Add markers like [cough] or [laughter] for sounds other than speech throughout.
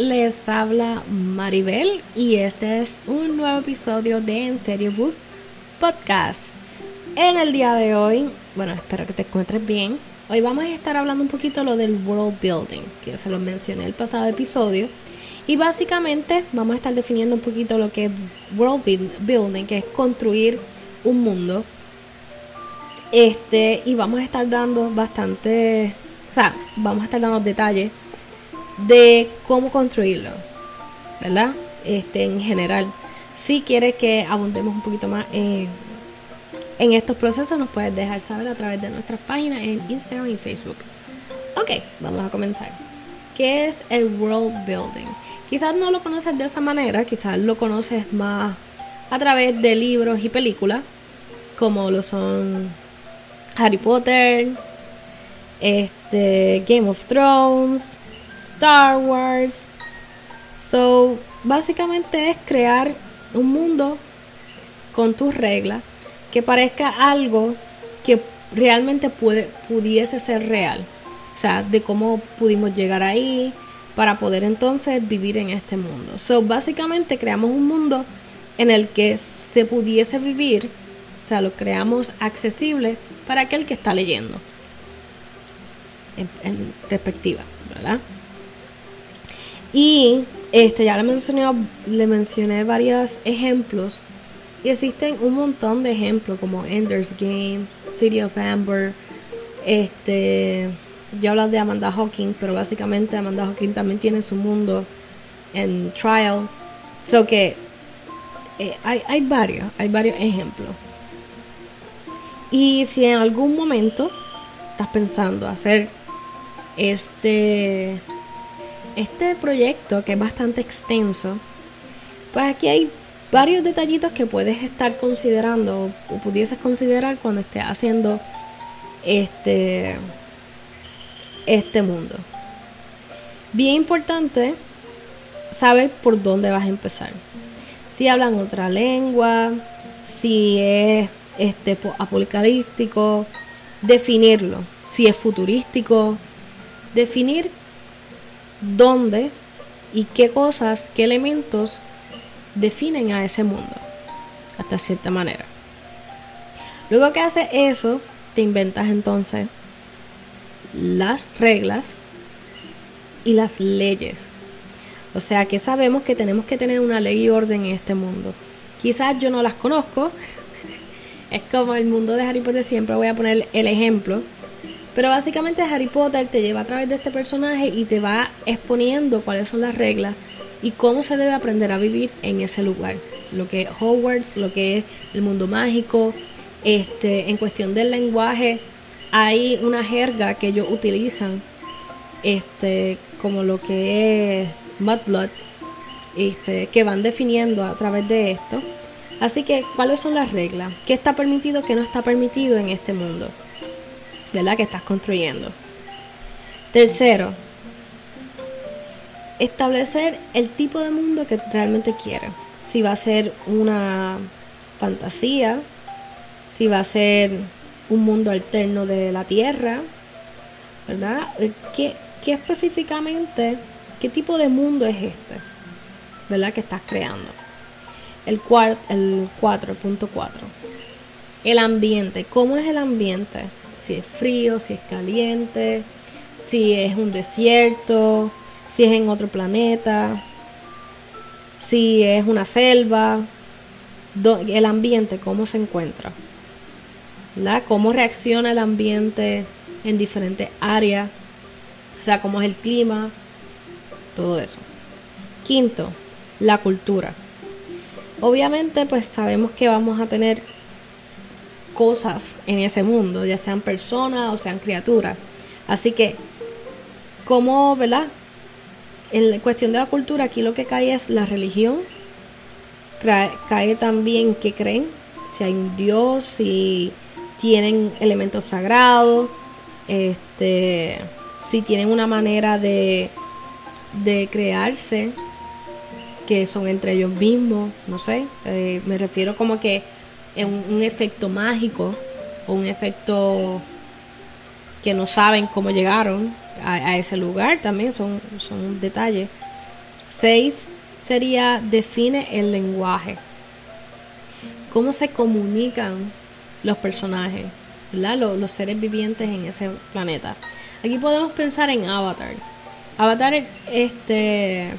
les habla Maribel y este es un nuevo episodio de En Serio Book Podcast. En el día de hoy, bueno, espero que te encuentres bien. Hoy vamos a estar hablando un poquito lo del world building, que se lo mencioné el pasado episodio. Y básicamente vamos a estar definiendo un poquito lo que es world building, que es construir un mundo. Este, y vamos a estar dando bastante, o sea, vamos a estar dando detalles de cómo construirlo, ¿verdad? Este, en general. Si quieres que abundemos un poquito más en, estos procesos, nos puedes dejar saber a través de nuestras páginas en Instagram y Facebook. Ok, vamos a comenzar. ¿Qué es el world building? Quizás no lo conoces de esa manera, quizás lo conoces más a través de libros y películas, como lo son Harry Potter, este, Game of Thrones, Star Wars. So, básicamente es crear un mundo con tus reglas que parezca algo que realmente puede, pudiese ser real. O sea, de cómo pudimos llegar ahí para poder entonces vivir en este mundo. So, básicamente creamos un mundo en el que se pudiese vivir, o sea, lo creamos accesible para aquel que está leyendo. En, en perspectiva, ¿verdad? Y este, ya le mencioné, le mencioné varios ejemplos. Y existen un montón de ejemplos como Ender's Game, City of Amber. Este, yo hablo de Amanda Hawking, pero básicamente Amanda Hawking también tiene su mundo en Trial. So que eh, hay, hay varios, hay varios ejemplos. Y si en algún momento estás pensando hacer este este proyecto, que es bastante extenso, pues aquí hay varios detallitos que puedes estar considerando o pudieses considerar cuando estés haciendo este, este mundo. Bien importante saber por dónde vas a empezar. Si hablan otra lengua, si es este apocalíptico, definirlo. Si es futurístico, definir dónde y qué cosas, qué elementos definen a ese mundo, hasta cierta manera. Luego que haces eso, te inventas entonces las reglas y las leyes. O sea que sabemos que tenemos que tener una ley y orden en este mundo. Quizás yo no las conozco. [laughs] es como el mundo de Harry Potter, siempre voy a poner el ejemplo pero básicamente Harry Potter te lleva a través de este personaje y te va exponiendo cuáles son las reglas y cómo se debe aprender a vivir en ese lugar. Lo que es Hogwarts, lo que es el mundo mágico, este, en cuestión del lenguaje, hay una jerga que ellos utilizan, este, como lo que es Mudblood, este, que van definiendo a través de esto. Así que, ¿cuáles son las reglas? ¿Qué está permitido, qué no está permitido en este mundo? ¿Verdad? Que estás construyendo. Tercero, establecer el tipo de mundo que realmente quieres. Si va a ser una fantasía, si va a ser un mundo alterno de la Tierra, ¿verdad? ¿Qué, qué específicamente, qué tipo de mundo es este? ¿Verdad? Que estás creando. El, cuart, el 4.4. El ambiente. ¿Cómo es el ambiente? Si es frío, si es caliente, si es un desierto, si es en otro planeta, si es una selva, el ambiente, cómo se encuentra, ¿verdad? cómo reacciona el ambiente en diferentes áreas, o sea, cómo es el clima, todo eso. Quinto, la cultura. Obviamente, pues sabemos que vamos a tener cosas en ese mundo, ya sean personas o sean criaturas. Así que, como, ¿verdad? En cuestión de la cultura, aquí lo que cae es la religión, cae también que creen, si hay un Dios, si tienen elementos sagrados, este, si tienen una manera de, de crearse que son entre ellos mismos, no sé, eh, me refiero como que es un, efecto mágico o un efecto que no saben cómo llegaron a, ese lugar también, son, son detalles. Seis sería define el lenguaje. ¿Cómo se comunican los personajes, Los, los seres vivientes en ese planeta? Aquí podemos pensar en Avatar. Avatar este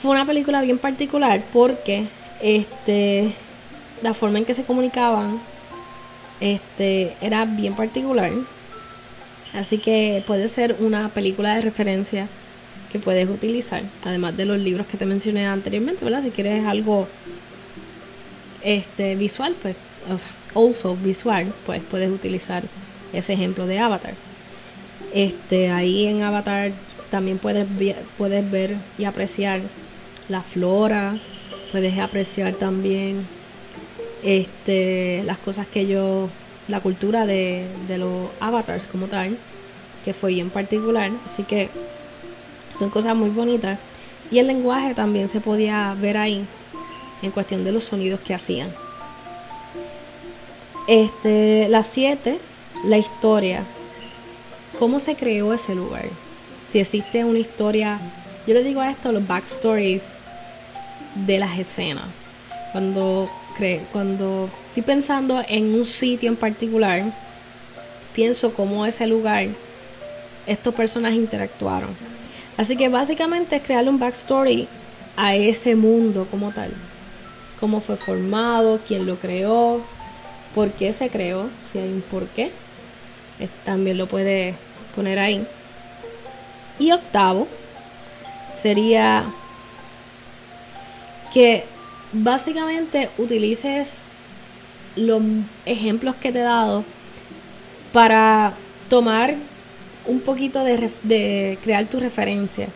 fue una película bien particular porque este la forma en que se comunicaban este era bien particular. Así que puede ser una película de referencia que puedes utilizar, además de los libros que te mencioné anteriormente, ¿verdad? Si quieres algo este visual, pues, o sea, also visual, pues puedes utilizar ese ejemplo de Avatar. Este, ahí en Avatar también puedes, puedes ver y apreciar la flora, puedes apreciar también este, las cosas que yo, la cultura de, los avatars como tal, que fue bien particular, así que son cosas muy bonitas. Y el lenguaje también se podía ver ahí en cuestión de los sonidos que hacían. Este, las siete, la historia. ¿Cómo se creó ese lugar? Si existe una historia yo le digo a esto los backstories de las escenas. Cuando, cuando estoy pensando en un sitio en particular, pienso cómo ese lugar, estos personajes interactuaron. Así que básicamente es crearle un backstory a ese mundo como tal. Cómo fue formado, quién lo creó, por qué se creó, si hay un por qué. También lo puede poner ahí. Y octavo, sería que básicamente utilices los ejemplos que te he dado para tomar un poquito de, crear tu referencia.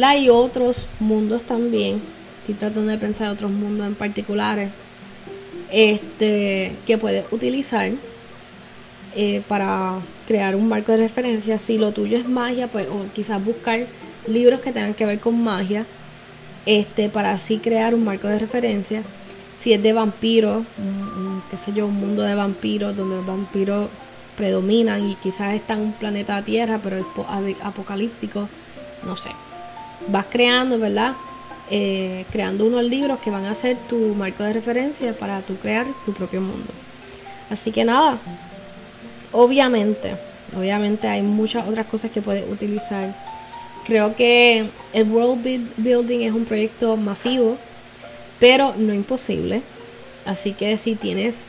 Hay otros mundos también. Estoy tratando de pensar otros mundos en particulares. Este, que puedes utilizar eh, para crear un marco de referencia. Si lo tuyo es magia, pues o quizás buscar libros que tengan que ver con magia, este, para así crear un marco de referencia. Si es de vampiros, qué sé yo, un mundo de vampiros donde los vampiros predominan y quizás están en un planeta Tierra, pero es apocalíptico, no sé. Vas creando, ¿verdad? Eh, creando unos libros que van a ser tu marco de referencia para tu crear tu propio mundo. Así que nada, obviamente, obviamente hay muchas otras cosas que puedes utilizar Creo que el World Building es un proyecto masivo, pero no imposible. Así que si tienes,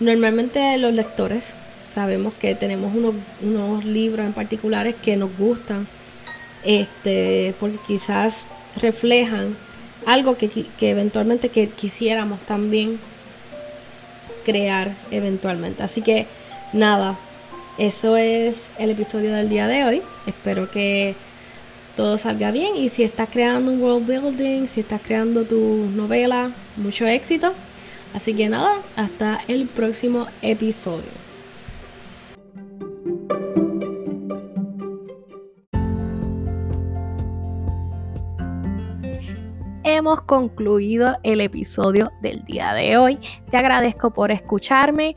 normalmente los lectores sabemos que tenemos unos, libros en particulares que nos gustan, este, porque quizás reflejan algo que, que eventualmente que quisiéramos también crear eventualmente. Así que nada, eso es el episodio del día de hoy. Espero que todo salga bien y si estás creando un world building, si estás creando tu novela, mucho éxito. Así que nada, hasta el próximo episodio. hemos concluido el episodio del día de hoy. Te agradezco por escucharme.